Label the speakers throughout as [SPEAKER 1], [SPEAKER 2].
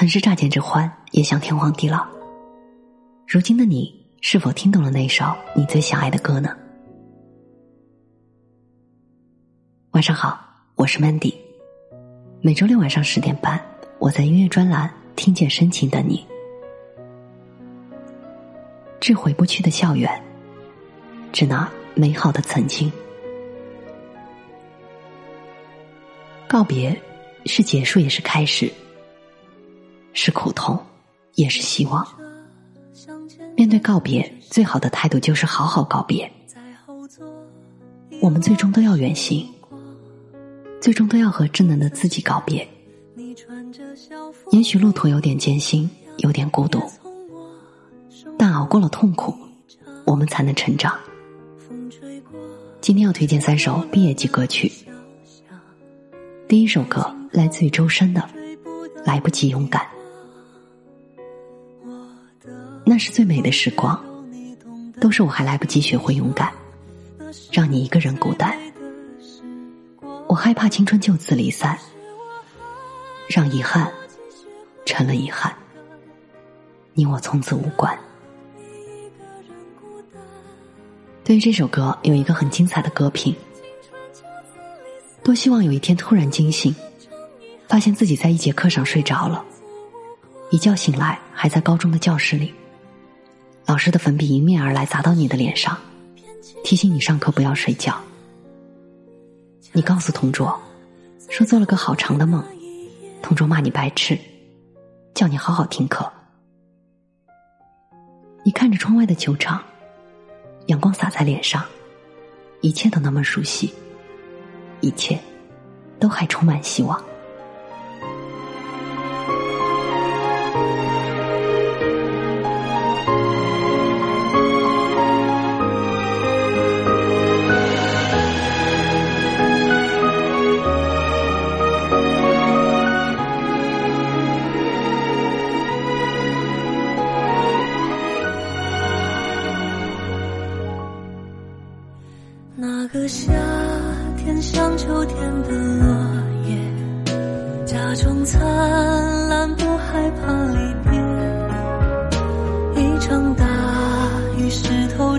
[SPEAKER 1] 曾是乍见之欢，也想天荒地老。如今的你，是否听懂了那首你最想爱的歌呢？晚上好，我是 Mandy。每周六晚上十点半，我在音乐专栏听见深情的你。致回不去的校园，致那美好的曾经。告别，是结束，也是开始。是苦痛，也是希望。面对告别，最好的态度就是好好告别。我们最终都要远行，最终都要和稚嫩的自己告别。也许路途有点艰辛，有点孤独，但熬过了痛苦，我们才能成长。今天要推荐三首毕业季歌曲。第一首歌来自于周深的《来不及勇敢》。那是最美的时光，都是我还来不及学会勇敢，让你一个人孤单。我害怕青春就此离散，让遗憾成了遗憾，你我从此无关。对于这首歌，有一个很精彩的歌评：多希望有一天突然惊醒，发现自己在一节课上睡着了，一觉醒来还在高中的教室里。老师的粉笔迎面而来，砸到你的脸上，提醒你上课不要睡觉。你告诉同桌，说做了个好长的梦，同桌骂你白痴，叫你好好听课。你看着窗外的球场，阳光洒在脸上，一切都那么熟悉，一切都还充满希望。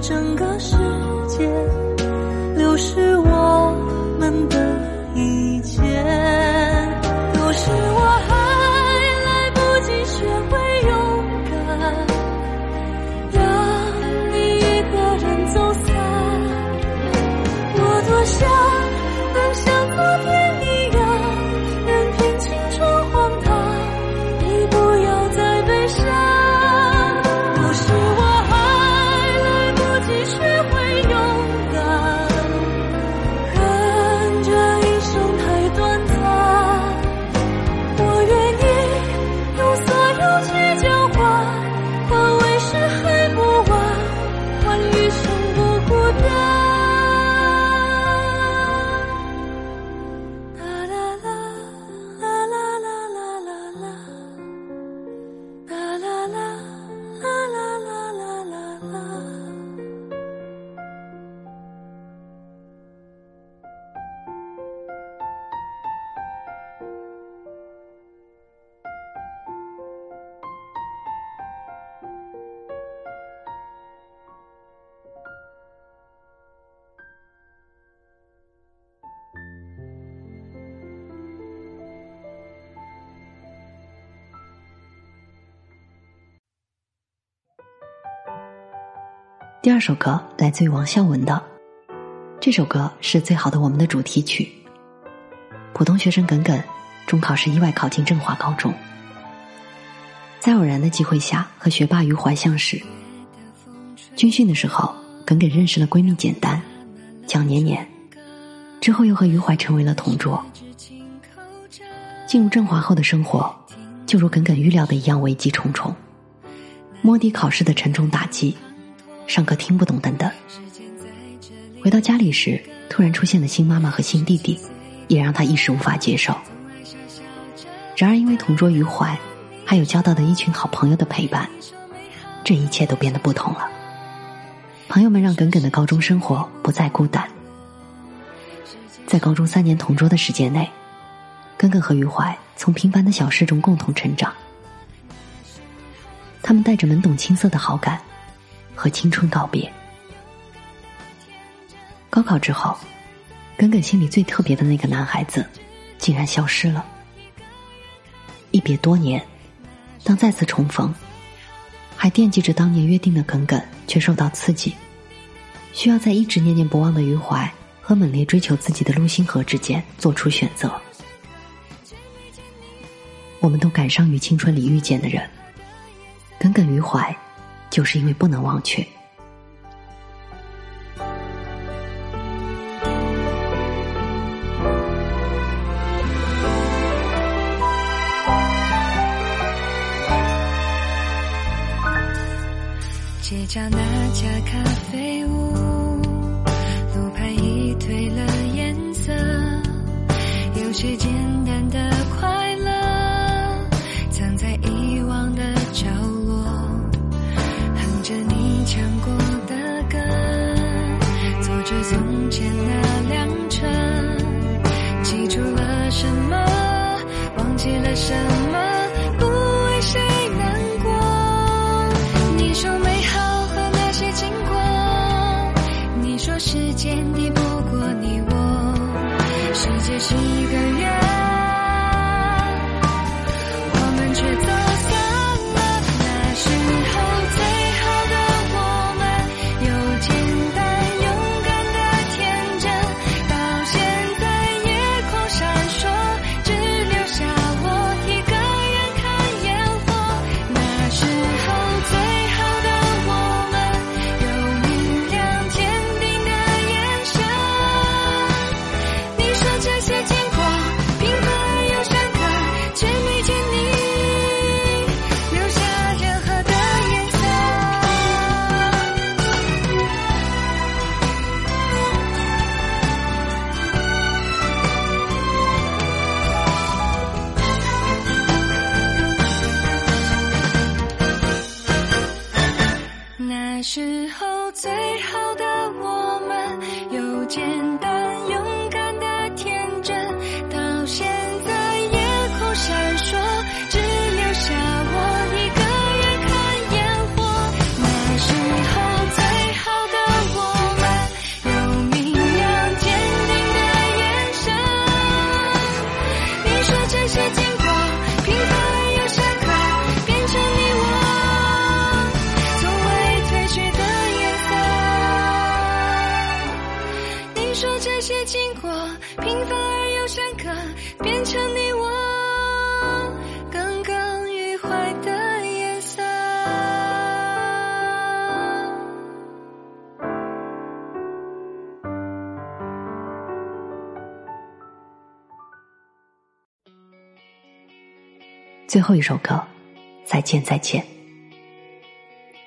[SPEAKER 2] 整个世界，流失我
[SPEAKER 1] 第二首歌来自于王孝文的，这首歌是最好的我们的主题曲。普通学生耿耿中考时意外考进振华高中，在偶然的机会下和学霸余淮相识。军训的时候，耿耿认识了闺蜜简单，蒋年年，之后又和余淮成为了同桌。进入振华后的生活，就如耿耿预料的一样危机重重，摸底考试的沉重打击。上课听不懂等等。回到家里时，突然出现了新妈妈和新弟弟，也让他一时无法接受。然而，因为同桌余怀，还有交到的一群好朋友的陪伴，这一切都变得不同了。朋友们让耿耿的高中生活不再孤单。在高中三年同桌的时间内，耿耿和余淮从平凡的小事中共同成长，他们带着懵懂青涩的好感和青春告别。高考之后，耿耿心里最特别的那个男孩子，竟然消失了。一别多年，当再次重逢，还惦记着当年约定的耿耿，却受到刺激，需要在一直念念不忘的余淮和猛烈追求自己的陆星河之间做出选择。我们都感伤于青春里遇见的人，耿耿于怀，就是因为不能忘却。
[SPEAKER 2] 街角那家咖啡屋，路牌已褪了颜色，有些简单的什么。不为谁难过。你说美好和那些经过，你说时间敌不过你我，世界是一个最
[SPEAKER 1] 后一首歌，《再见再见》。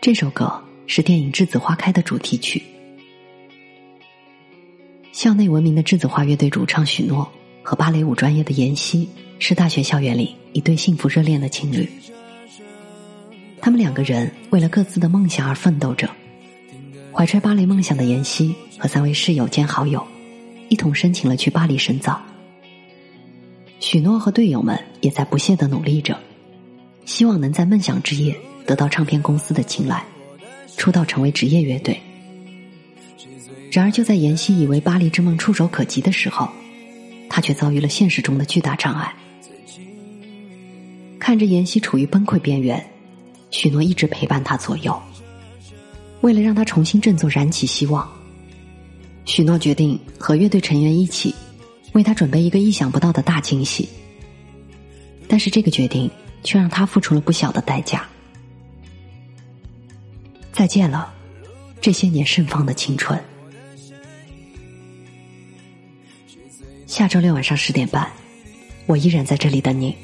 [SPEAKER 1] 这首歌是电影《栀子花开》的主题曲。校内闻名的栀子花乐队主唱许诺和芭蕾舞专业的妍希是大学校园里一对幸福热恋的情侣。他们两个人为了各自的梦想而奋斗着。怀揣芭蕾梦想的妍希和三位室友兼好友一同申请了去巴黎深造。许诺和队友们也在不懈的努力着，希望能在梦想之夜得到唱片公司的青睐，出道成为职业乐队。然而，就在妍希以为巴黎之梦触手可及的时候，他却遭遇了现实中的巨大障碍。看着妍希处于崩溃边缘，许诺一直陪伴他左右。为了让他重新振作，燃起希望，许诺决定和乐队成员一起。为他准备一个意想不到的大惊喜，但是这个决定却让他付出了不小的代价。再见了，这些年盛放的青春。下周六晚上十点半，我依然在这里等你。